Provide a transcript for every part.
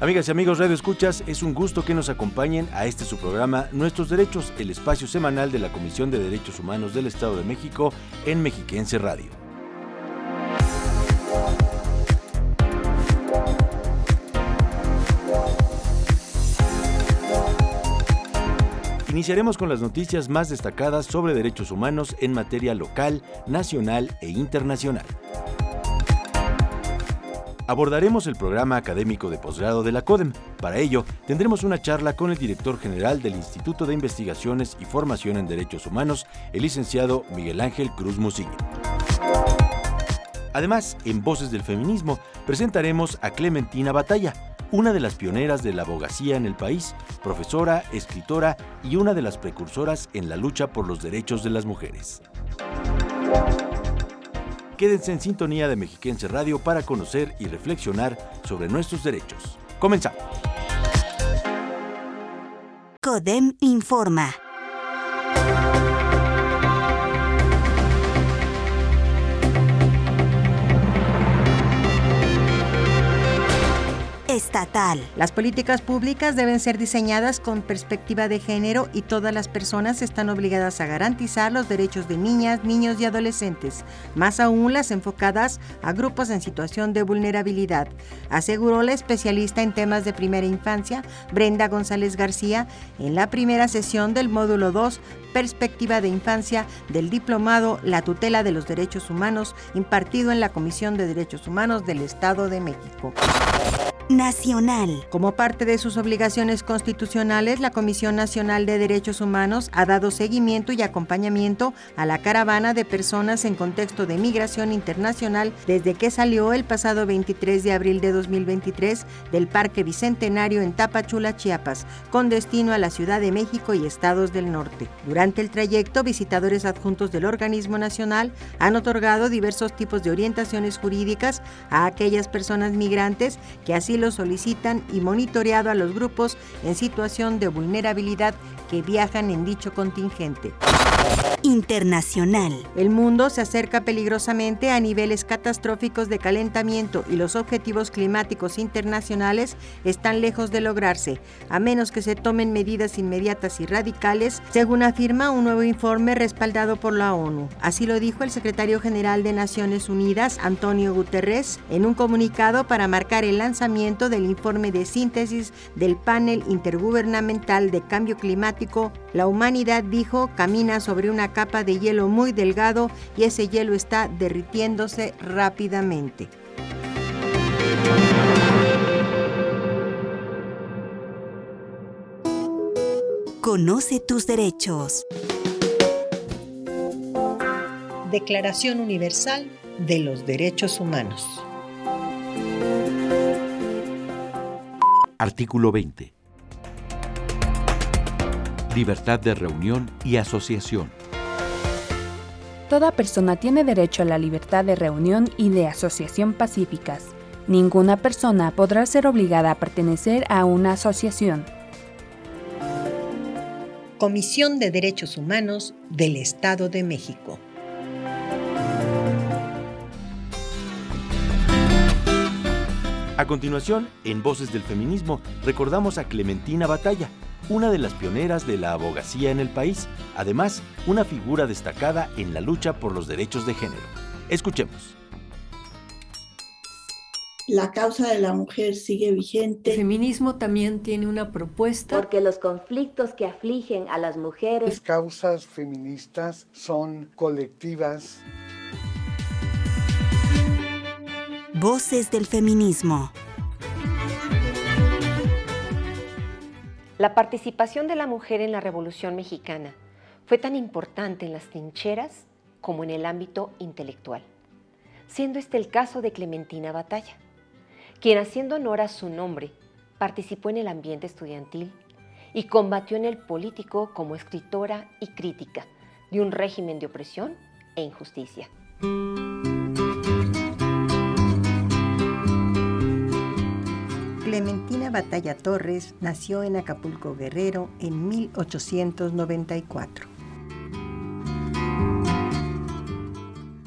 Amigas y amigos Radio Escuchas, es un gusto que nos acompañen a este su programa Nuestros Derechos, el espacio semanal de la Comisión de Derechos Humanos del Estado de México en Mexiquense Radio. Iniciaremos con las noticias más destacadas sobre derechos humanos en materia local, nacional e internacional abordaremos el programa académico de posgrado de la CODEM. Para ello, tendremos una charla con el director general del Instituto de Investigaciones y Formación en Derechos Humanos, el licenciado Miguel Ángel Cruz Musillo. Además, en Voces del Feminismo, presentaremos a Clementina Batalla, una de las pioneras de la abogacía en el país, profesora, escritora y una de las precursoras en la lucha por los derechos de las mujeres. Quédense en sintonía de Mexiquense Radio para conocer y reflexionar sobre nuestros derechos. Comenzamos. CODEM informa. Estatal. Las políticas públicas deben ser diseñadas con perspectiva de género y todas las personas están obligadas a garantizar los derechos de niñas, niños y adolescentes, más aún las enfocadas a grupos en situación de vulnerabilidad, aseguró la especialista en temas de primera infancia, Brenda González García, en la primera sesión del módulo 2, Perspectiva de Infancia del Diplomado La Tutela de los Derechos Humanos, impartido en la Comisión de Derechos Humanos del Estado de México nacional. Como parte de sus obligaciones constitucionales, la Comisión Nacional de Derechos Humanos ha dado seguimiento y acompañamiento a la caravana de personas en contexto de migración internacional desde que salió el pasado 23 de abril de 2023 del Parque Bicentenario en Tapachula, Chiapas, con destino a la Ciudad de México y estados del norte. Durante el trayecto, visitadores adjuntos del organismo nacional han otorgado diversos tipos de orientaciones jurídicas a aquellas personas migrantes que así lo solicitan y monitoreado a los grupos en situación de vulnerabilidad que viajan en dicho contingente. Internacional. El mundo se acerca peligrosamente a niveles catastróficos de calentamiento y los objetivos climáticos internacionales están lejos de lograrse, a menos que se tomen medidas inmediatas y radicales, según afirma un nuevo informe respaldado por la ONU. Así lo dijo el secretario general de Naciones Unidas, Antonio Guterres, en un comunicado para marcar el lanzamiento del informe de síntesis del panel intergubernamental de cambio climático. La humanidad, dijo, camina sobre una capa de hielo muy delgado y ese hielo está derritiéndose rápidamente. Conoce tus derechos. Declaración Universal de los Derechos Humanos. Artículo 20. Libertad de reunión y asociación. Toda persona tiene derecho a la libertad de reunión y de asociación pacíficas. Ninguna persona podrá ser obligada a pertenecer a una asociación. Comisión de Derechos Humanos del Estado de México. A continuación, en Voces del Feminismo, recordamos a Clementina Batalla, una de las pioneras de la abogacía en el país, además una figura destacada en la lucha por los derechos de género. Escuchemos. La causa de la mujer sigue vigente. El feminismo también tiene una propuesta. Porque los conflictos que afligen a las mujeres. Las causas feministas son colectivas. Voces del feminismo. La participación de la mujer en la Revolución Mexicana fue tan importante en las trincheras como en el ámbito intelectual, siendo este el caso de Clementina Batalla, quien haciendo honor a su nombre participó en el ambiente estudiantil y combatió en el político como escritora y crítica de un régimen de opresión e injusticia. Clementina Batalla Torres nació en Acapulco Guerrero en 1894.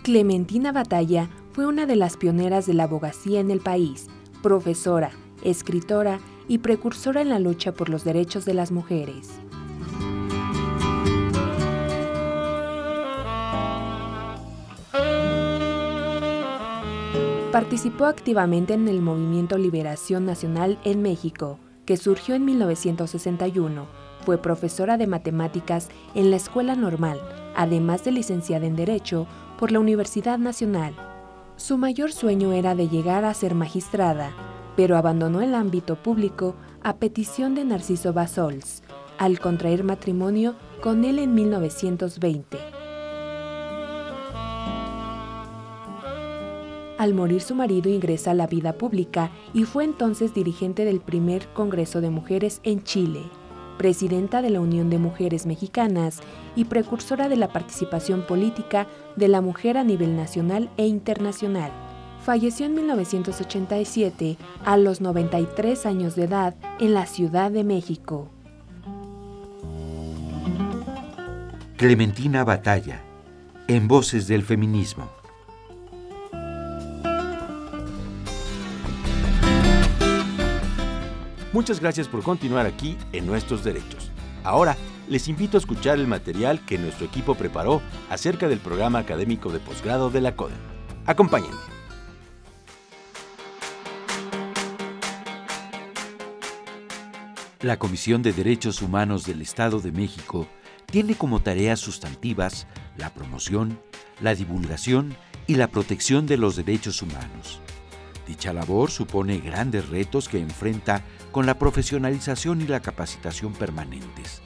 Clementina Batalla fue una de las pioneras de la abogacía en el país, profesora, escritora y precursora en la lucha por los derechos de las mujeres. Participó activamente en el movimiento Liberación Nacional en México, que surgió en 1961. Fue profesora de matemáticas en la Escuela Normal, además de licenciada en Derecho por la Universidad Nacional. Su mayor sueño era de llegar a ser magistrada, pero abandonó el ámbito público a petición de Narciso Basols, al contraer matrimonio con él en 1920. Al morir su marido ingresa a la vida pública y fue entonces dirigente del primer Congreso de Mujeres en Chile, presidenta de la Unión de Mujeres Mexicanas y precursora de la participación política de la mujer a nivel nacional e internacional. Falleció en 1987 a los 93 años de edad en la Ciudad de México. Clementina Batalla, en Voces del Feminismo. Muchas gracias por continuar aquí en Nuestros Derechos. Ahora les invito a escuchar el material que nuestro equipo preparó acerca del programa académico de posgrado de la CODE. Acompáñenme. La Comisión de Derechos Humanos del Estado de México tiene como tareas sustantivas la promoción, la divulgación y la protección de los derechos humanos. Dicha labor supone grandes retos que enfrenta con la profesionalización y la capacitación permanentes.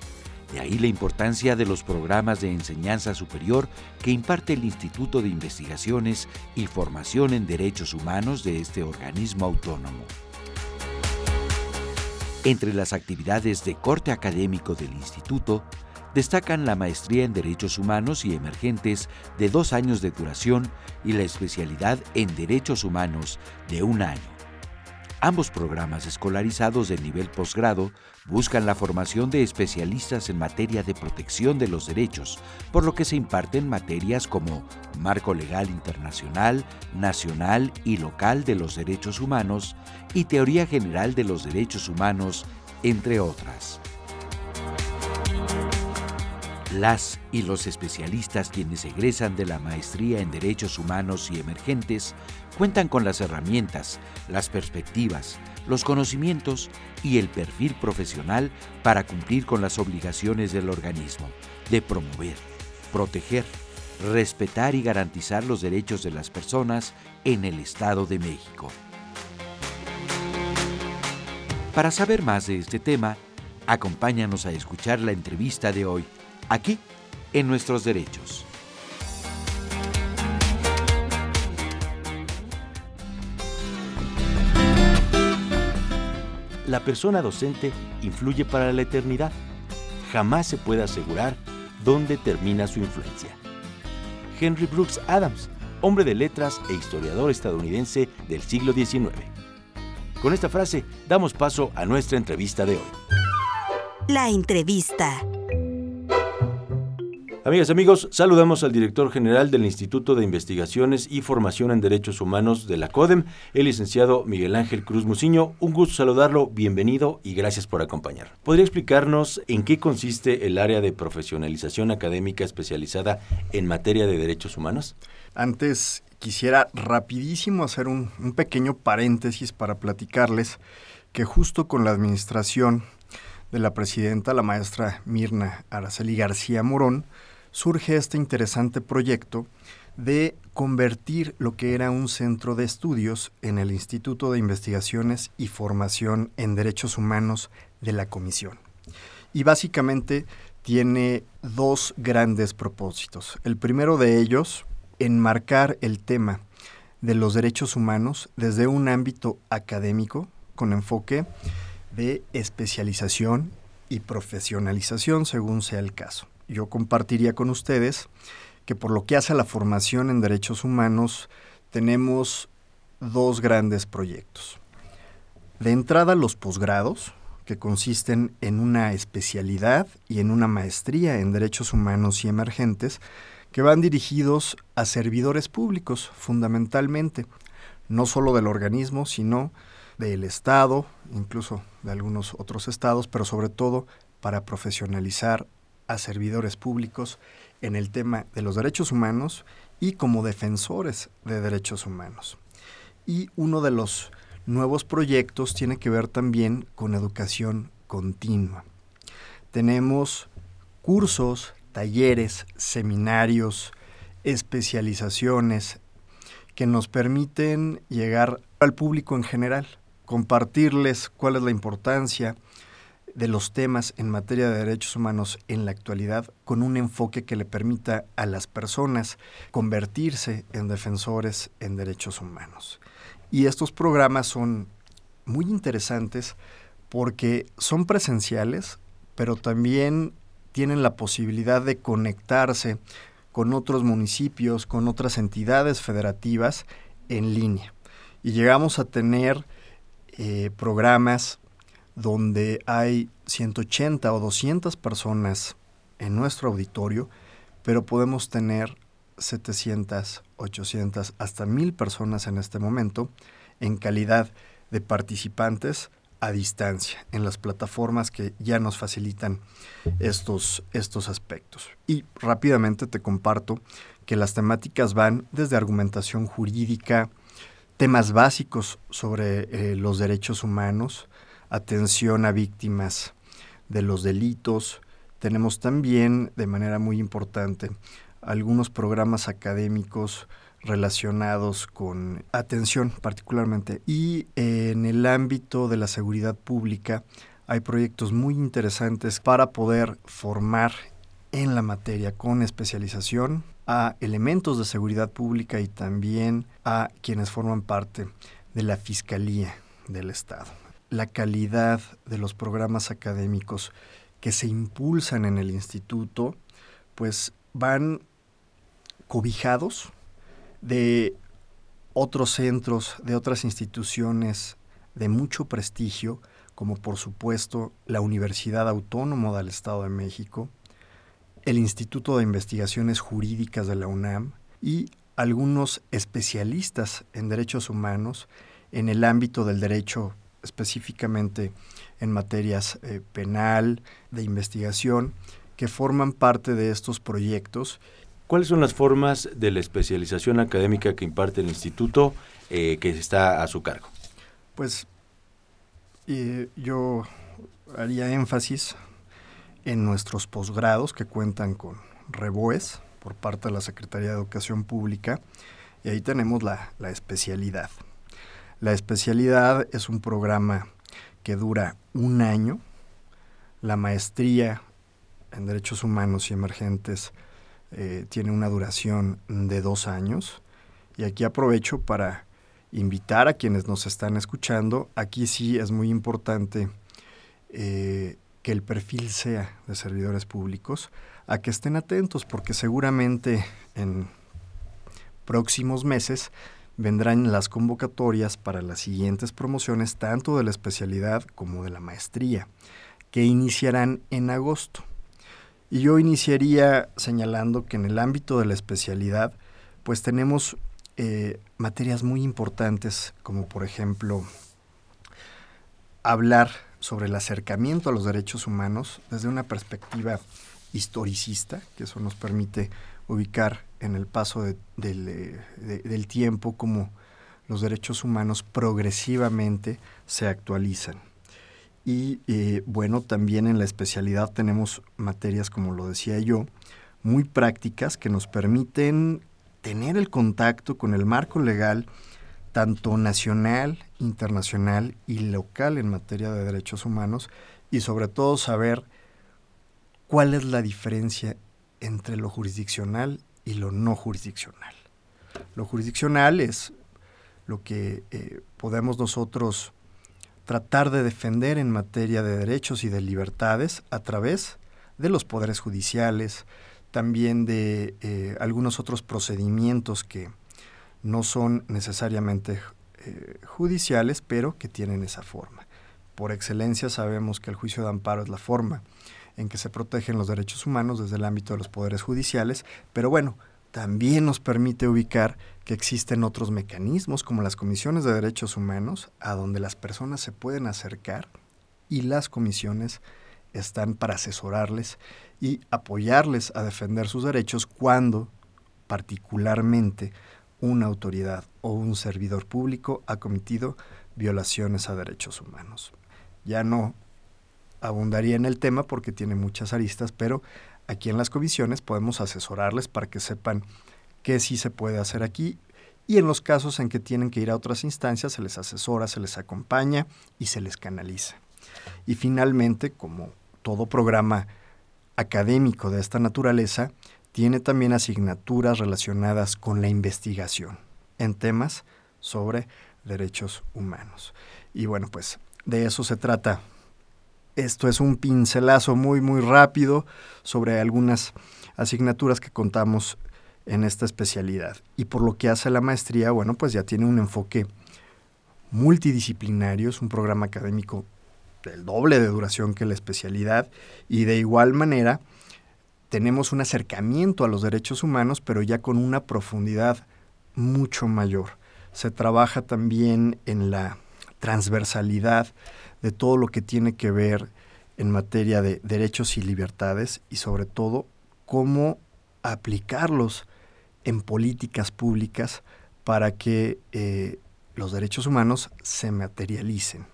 De ahí la importancia de los programas de enseñanza superior que imparte el Instituto de Investigaciones y Formación en Derechos Humanos de este organismo autónomo. Entre las actividades de corte académico del instituto, destacan la maestría en Derechos Humanos y Emergentes de dos años de duración y la especialidad en Derechos Humanos de un año. Ambos programas escolarizados de nivel posgrado buscan la formación de especialistas en materia de protección de los derechos, por lo que se imparten materias como marco legal internacional, nacional y local de los derechos humanos y teoría general de los derechos humanos, entre otras. Las y los especialistas quienes egresan de la maestría en Derechos Humanos y Emergentes cuentan con las herramientas, las perspectivas, los conocimientos y el perfil profesional para cumplir con las obligaciones del organismo de promover, proteger, respetar y garantizar los derechos de las personas en el Estado de México. Para saber más de este tema, acompáñanos a escuchar la entrevista de hoy aquí en nuestros derechos. La persona docente influye para la eternidad. Jamás se puede asegurar dónde termina su influencia. Henry Brooks Adams, hombre de letras e historiador estadounidense del siglo XIX. Con esta frase damos paso a nuestra entrevista de hoy. La entrevista. Amigas amigos, saludamos al director general del Instituto de Investigaciones y Formación en Derechos Humanos de la CODEM, el licenciado Miguel Ángel Cruz Muciño. Un gusto saludarlo, bienvenido y gracias por acompañar. ¿Podría explicarnos en qué consiste el área de profesionalización académica especializada en materia de derechos humanos? Antes quisiera rapidísimo hacer un, un pequeño paréntesis para platicarles que justo con la administración de la presidenta, la maestra Mirna Araceli García Morón, surge este interesante proyecto de convertir lo que era un centro de estudios en el Instituto de Investigaciones y Formación en Derechos Humanos de la Comisión. Y básicamente tiene dos grandes propósitos. El primero de ellos, enmarcar el tema de los derechos humanos desde un ámbito académico con enfoque de especialización y profesionalización según sea el caso yo compartiría con ustedes que por lo que hace a la formación en derechos humanos, tenemos dos grandes proyectos. De entrada, los posgrados, que consisten en una especialidad y en una maestría en derechos humanos y emergentes, que van dirigidos a servidores públicos, fundamentalmente, no solo del organismo, sino del Estado, incluso de algunos otros estados, pero sobre todo para profesionalizar a servidores públicos en el tema de los derechos humanos y como defensores de derechos humanos. Y uno de los nuevos proyectos tiene que ver también con educación continua. Tenemos cursos, talleres, seminarios, especializaciones que nos permiten llegar al público en general, compartirles cuál es la importancia de los temas en materia de derechos humanos en la actualidad con un enfoque que le permita a las personas convertirse en defensores en derechos humanos. Y estos programas son muy interesantes porque son presenciales, pero también tienen la posibilidad de conectarse con otros municipios, con otras entidades federativas en línea. Y llegamos a tener eh, programas donde hay 180 o 200 personas en nuestro auditorio, pero podemos tener 700, 800, hasta 1000 personas en este momento en calidad de participantes a distancia en las plataformas que ya nos facilitan estos, estos aspectos. Y rápidamente te comparto que las temáticas van desde argumentación jurídica, temas básicos sobre eh, los derechos humanos, atención a víctimas de los delitos. Tenemos también, de manera muy importante, algunos programas académicos relacionados con atención particularmente. Y en el ámbito de la seguridad pública hay proyectos muy interesantes para poder formar en la materia con especialización a elementos de seguridad pública y también a quienes forman parte de la Fiscalía del Estado. La calidad de los programas académicos que se impulsan en el instituto, pues van cobijados de otros centros, de otras instituciones de mucho prestigio, como por supuesto la Universidad Autónoma del Estado de México, el Instituto de Investigaciones Jurídicas de la UNAM y algunos especialistas en derechos humanos en el ámbito del derecho específicamente en materias eh, penal, de investigación, que forman parte de estos proyectos ¿Cuáles son las formas de la especialización académica que imparte el instituto eh, que está a su cargo? Pues yo haría énfasis en nuestros posgrados que cuentan con REBOES por parte de la Secretaría de Educación Pública y ahí tenemos la, la especialidad. La especialidad es un programa que dura un año. La maestría en Derechos Humanos y Emergentes eh, tiene una duración de dos años. Y aquí aprovecho para invitar a quienes nos están escuchando. Aquí sí es muy importante eh, que el perfil sea de servidores públicos, a que estén atentos, porque seguramente en próximos meses vendrán las convocatorias para las siguientes promociones, tanto de la especialidad como de la maestría, que iniciarán en agosto. Y yo iniciaría señalando que en el ámbito de la especialidad, pues tenemos eh, materias muy importantes, como por ejemplo hablar sobre el acercamiento a los derechos humanos desde una perspectiva historicista, que eso nos permite ubicar en el paso del, del tiempo como los derechos humanos progresivamente se actualizan. Y eh, bueno, también en la especialidad tenemos materias, como lo decía yo, muy prácticas que nos permiten tener el contacto con el marco legal, tanto nacional, internacional y local en materia de derechos humanos, y sobre todo saber cuál es la diferencia entre lo jurisdiccional y lo no jurisdiccional. Lo jurisdiccional es lo que eh, podemos nosotros tratar de defender en materia de derechos y de libertades a través de los poderes judiciales, también de eh, algunos otros procedimientos que no son necesariamente eh, judiciales, pero que tienen esa forma. Por excelencia sabemos que el juicio de amparo es la forma en que se protegen los derechos humanos desde el ámbito de los poderes judiciales, pero bueno, también nos permite ubicar que existen otros mecanismos como las comisiones de derechos humanos a donde las personas se pueden acercar y las comisiones están para asesorarles y apoyarles a defender sus derechos cuando particularmente una autoridad o un servidor público ha cometido violaciones a derechos humanos. Ya no abundaría en el tema porque tiene muchas aristas, pero aquí en las comisiones podemos asesorarles para que sepan qué sí se puede hacer aquí y en los casos en que tienen que ir a otras instancias se les asesora, se les acompaña y se les canaliza. Y finalmente, como todo programa académico de esta naturaleza, tiene también asignaturas relacionadas con la investigación en temas sobre derechos humanos. Y bueno, pues de eso se trata esto es un pincelazo muy, muy rápido sobre algunas asignaturas que contamos en esta especialidad. Y por lo que hace la maestría, bueno, pues ya tiene un enfoque multidisciplinario, es un programa académico del doble de duración que la especialidad y de igual manera tenemos un acercamiento a los derechos humanos, pero ya con una profundidad mucho mayor. Se trabaja también en la transversalidad de todo lo que tiene que ver en materia de derechos y libertades y sobre todo cómo aplicarlos en políticas públicas para que eh, los derechos humanos se materialicen.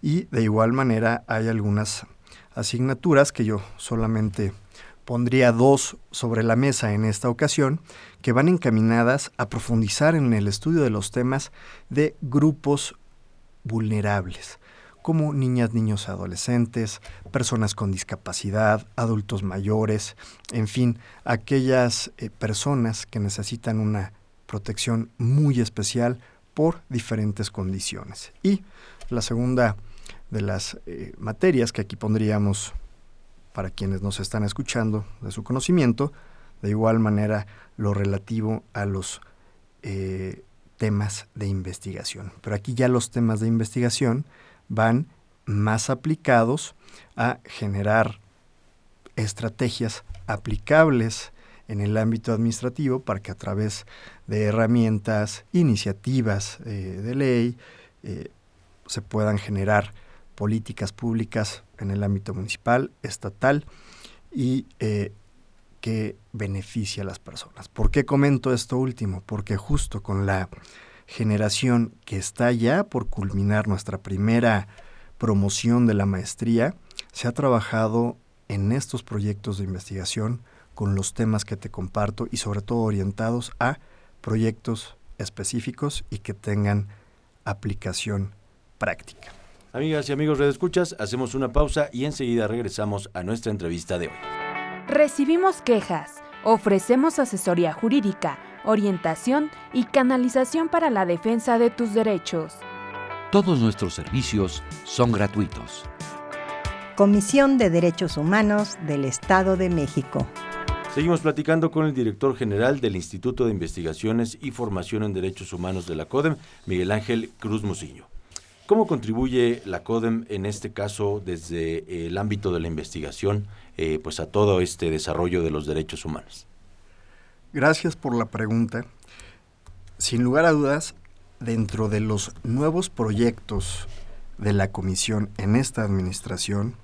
Y de igual manera hay algunas asignaturas que yo solamente pondría dos sobre la mesa en esta ocasión, que van encaminadas a profundizar en el estudio de los temas de grupos vulnerables, como niñas, niños, adolescentes, personas con discapacidad, adultos mayores, en fin, aquellas eh, personas que necesitan una protección muy especial por diferentes condiciones. Y la segunda de las eh, materias que aquí pondríamos para quienes nos están escuchando de su conocimiento, de igual manera lo relativo a los eh, temas de investigación. Pero aquí ya los temas de investigación van más aplicados a generar estrategias aplicables en el ámbito administrativo para que a través de herramientas, iniciativas eh, de ley, eh, se puedan generar políticas públicas en el ámbito municipal, estatal y eh, que beneficie a las personas. ¿Por qué comento esto último? Porque justo con la generación que está ya por culminar nuestra primera promoción de la maestría, se ha trabajado en estos proyectos de investigación con los temas que te comparto y sobre todo orientados a proyectos específicos y que tengan aplicación práctica. Amigas y amigos de Escuchas, hacemos una pausa y enseguida regresamos a nuestra entrevista de hoy. Recibimos quejas, ofrecemos asesoría jurídica, orientación y canalización para la defensa de tus derechos. Todos nuestros servicios son gratuitos. Comisión de Derechos Humanos del Estado de México. Seguimos platicando con el director general del Instituto de Investigaciones y Formación en Derechos Humanos de la CODEM, Miguel Ángel Cruz Muciño. ¿Cómo contribuye la CODEM en este caso desde el ámbito de la investigación eh, pues a todo este desarrollo de los derechos humanos? Gracias por la pregunta. Sin lugar a dudas, dentro de los nuevos proyectos de la Comisión en esta administración,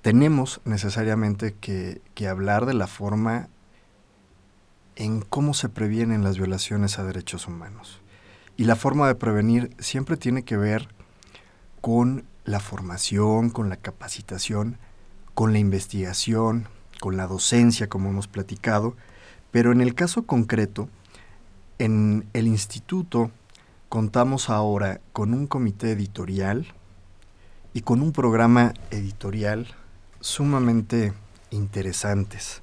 tenemos necesariamente que, hablar de la forma en cómo se previenen las violaciones a derechos humanos. Y la forma de prevenir siempre tiene que ver con la formación, con la capacitación, con la investigación, con la docencia, como hemos platicado, pero en el caso concreto, en el instituto contamos ahora con un comité editorial y con un programa editorial sumamente interesantes.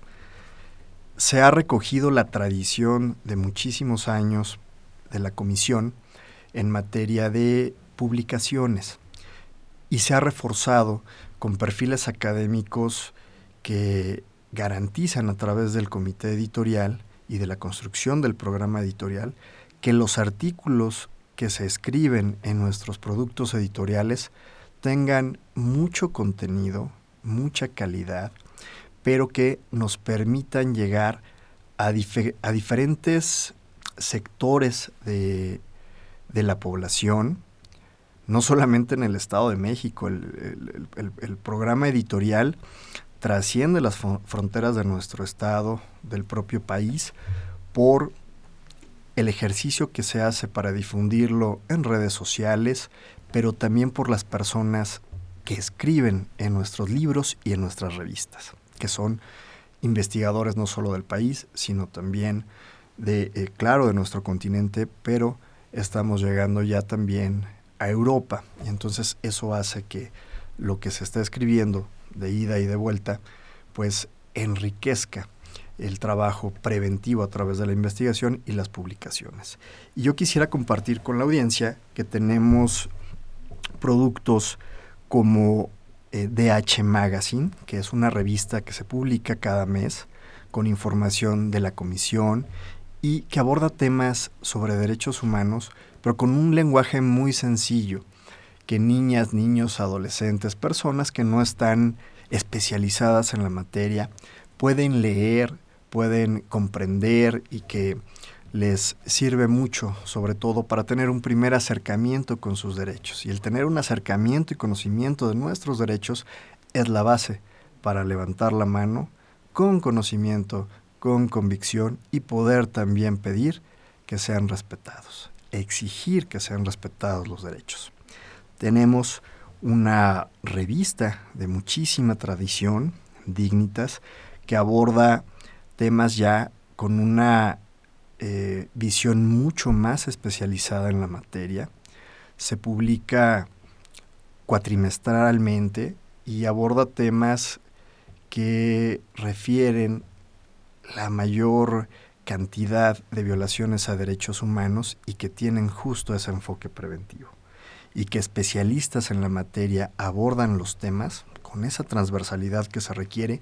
Se ha recogido la tradición de muchísimos años de la comisión en materia de publicaciones y se ha reforzado con perfiles académicos que garantizan a través del comité editorial y de la construcción del programa editorial que los artículos que se escriben en nuestros productos editoriales tengan mucho contenido, mucha calidad, pero que nos permitan llegar a, diferentes sectores de, la población, no solamente en el Estado de México, el, el programa editorial trasciende las fronteras de nuestro Estado, del propio país, por el ejercicio que se hace para difundirlo en redes sociales, pero también por las personas que escriben en nuestros libros y en nuestras revistas, que son investigadores no solo del país, sino también de, eh, claro, de nuestro continente, pero estamos llegando ya también a Europa. Y entonces eso hace que lo que se está escribiendo de ida y de vuelta, pues enriquezca el trabajo preventivo a través de la investigación y las publicaciones. Y yo quisiera compartir con la audiencia que tenemos productos como DH eh, Magazine, que es una revista que se publica cada mes con información de la comisión y que aborda temas sobre derechos humanos, pero con un lenguaje muy sencillo, que niñas, niños, adolescentes, personas que no están especializadas en la materia, pueden leer, pueden comprender y que les sirve mucho, sobre todo para tener un primer acercamiento con sus derechos. Y el tener un acercamiento y conocimiento de nuestros derechos es la base para levantar la mano con conocimiento, con convicción y poder también pedir que sean respetados, exigir que sean respetados los derechos. Tenemos una revista de muchísima tradición, Dignitas, que aborda temas ya con una eh, visión mucho más especializada en la materia. Se publica cuatrimestralmente y aborda temas que refieren la mayor cantidad de violaciones a derechos humanos y que tienen justo ese enfoque preventivo. Y que especialistas en la materia abordan los temas con esa transversalidad que se requiere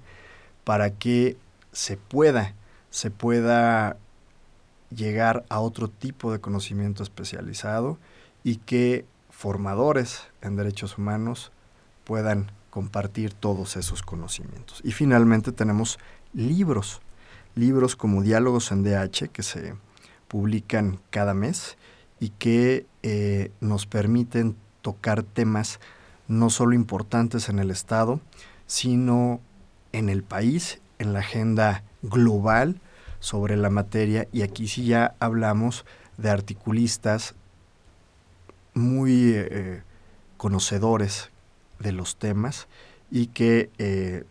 para que se pueda, se pueda llegar a otro tipo de conocimiento especializado y que formadores en derechos humanos puedan compartir todos esos conocimientos. Y finalmente tenemos libros, libros como Diálogos en DH que se publican cada mes y que eh, nos permiten tocar temas no solo importantes en el Estado, sino en el país en la agenda global sobre la materia. Y aquí sí ya hablamos de articulistas muy eh, conocedores de los temas y que eh,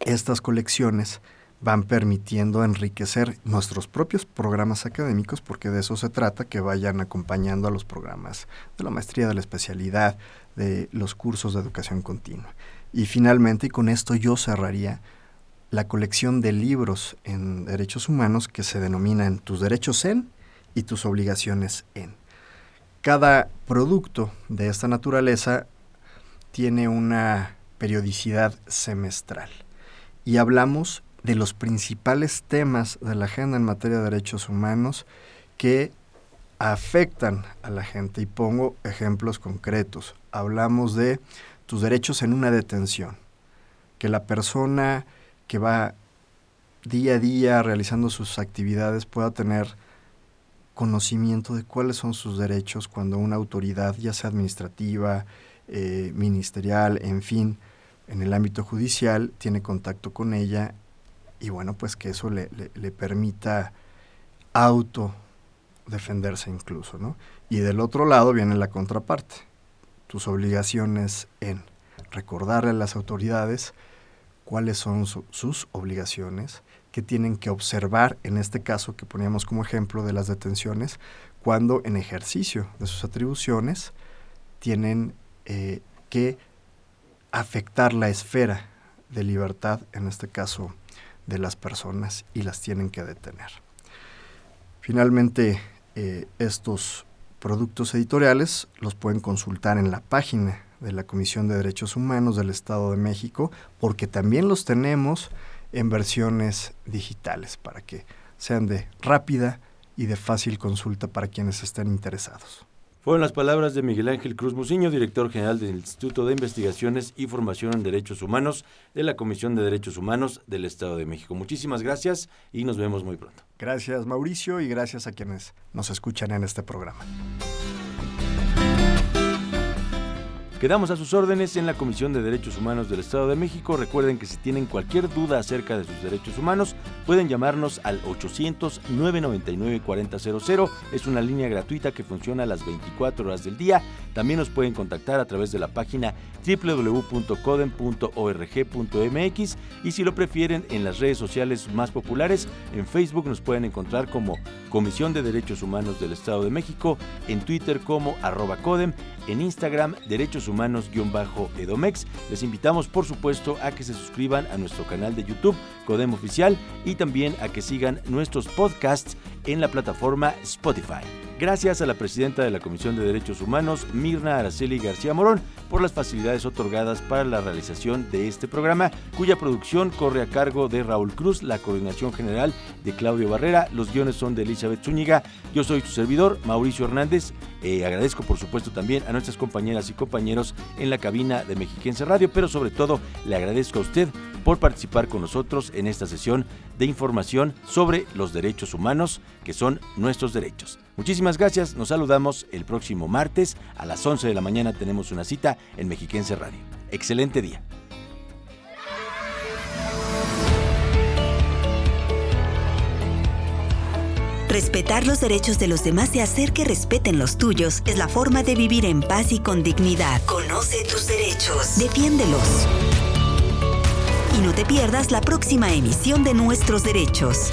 estas colecciones van permitiendo enriquecer nuestros propios programas académicos, porque de eso se trata, que vayan acompañando a los programas de la maestría, de la especialidad, de los cursos de educación continua. Y finalmente, y con esto yo cerraría, la colección de libros en derechos humanos que se denominan Tus derechos en y Tus obligaciones en. Cada producto de esta naturaleza tiene una periodicidad semestral y hablamos de los principales temas de la agenda en materia de derechos humanos que afectan a la gente. Y pongo ejemplos concretos. Hablamos de tus derechos en una detención, que la persona que va día a día realizando sus actividades pueda tener conocimiento de cuáles son sus derechos cuando una autoridad, ya sea administrativa, eh, ministerial, en fin, en el ámbito judicial, tiene contacto con ella y bueno, pues que eso le, le, permita auto defenderse incluso, ¿no? Y del otro lado viene la contraparte, tus obligaciones en recordarle a las autoridades cuáles son sus obligaciones, que tienen que observar, en este caso que poníamos como ejemplo de las detenciones, cuando en ejercicio de sus atribuciones tienen eh, que afectar la esfera de libertad, en este caso de las personas, y las tienen que detener. Finalmente, eh, estos productos editoriales los pueden consultar en la página de la Comisión de Derechos Humanos del Estado de México, porque también los tenemos en versiones digitales para que sean de rápida y de fácil consulta para quienes estén interesados. Fueron las palabras de Miguel Ángel Cruz Muciño, director general del Instituto de Investigaciones y Formación en Derechos Humanos de la Comisión de Derechos Humanos del Estado de México. Muchísimas gracias y nos vemos muy pronto. Gracias Mauricio y gracias a quienes nos escuchan en este programa. Quedamos a sus órdenes en la Comisión de Derechos Humanos del Estado de México. Recuerden que si tienen cualquier duda acerca de sus derechos humanos, pueden llamarnos al 800-999-4000. Es una línea gratuita que funciona a las 24 horas del día. También nos pueden contactar a través de la página www.codem.org.mx y si lo prefieren en las redes sociales más populares, en Facebook nos pueden encontrar como Comisión de Derechos Humanos del Estado de México, en Twitter como arroba Codem, en Instagram Derechos Humanos humanos-edomex. Les invitamos, por supuesto, a que se suscriban a nuestro canal de YouTube, Codem Oficial, y también a que sigan nuestros podcasts en la plataforma Spotify. Gracias a la presidenta de la Comisión de Derechos Humanos, Mirna Araceli García Morón, por las facilidades otorgadas para la realización de este programa, cuya producción corre a cargo de Raúl Cruz, la coordinación general de Claudio Barrera, los guiones son de Elizabeth Zúñiga, yo soy su servidor, Mauricio Hernández, eh, agradezco por supuesto también a nuestras compañeras y compañeros en la cabina de Mexiquense Radio, pero sobre todo le agradezco a usted por participar con nosotros en esta sesión de información sobre los derechos humanos, que son nuestros derechos. Muchísimas gracias, nos saludamos el próximo martes a las 11 de la mañana tenemos una cita en Mexiquense Radio. Excelente día. Respetar los derechos de los demás y hacer que respeten los tuyos es la forma de vivir en paz y con dignidad. Conoce tus derechos. Defiéndelos. Y no te pierdas la próxima emisión de Nuestros Derechos.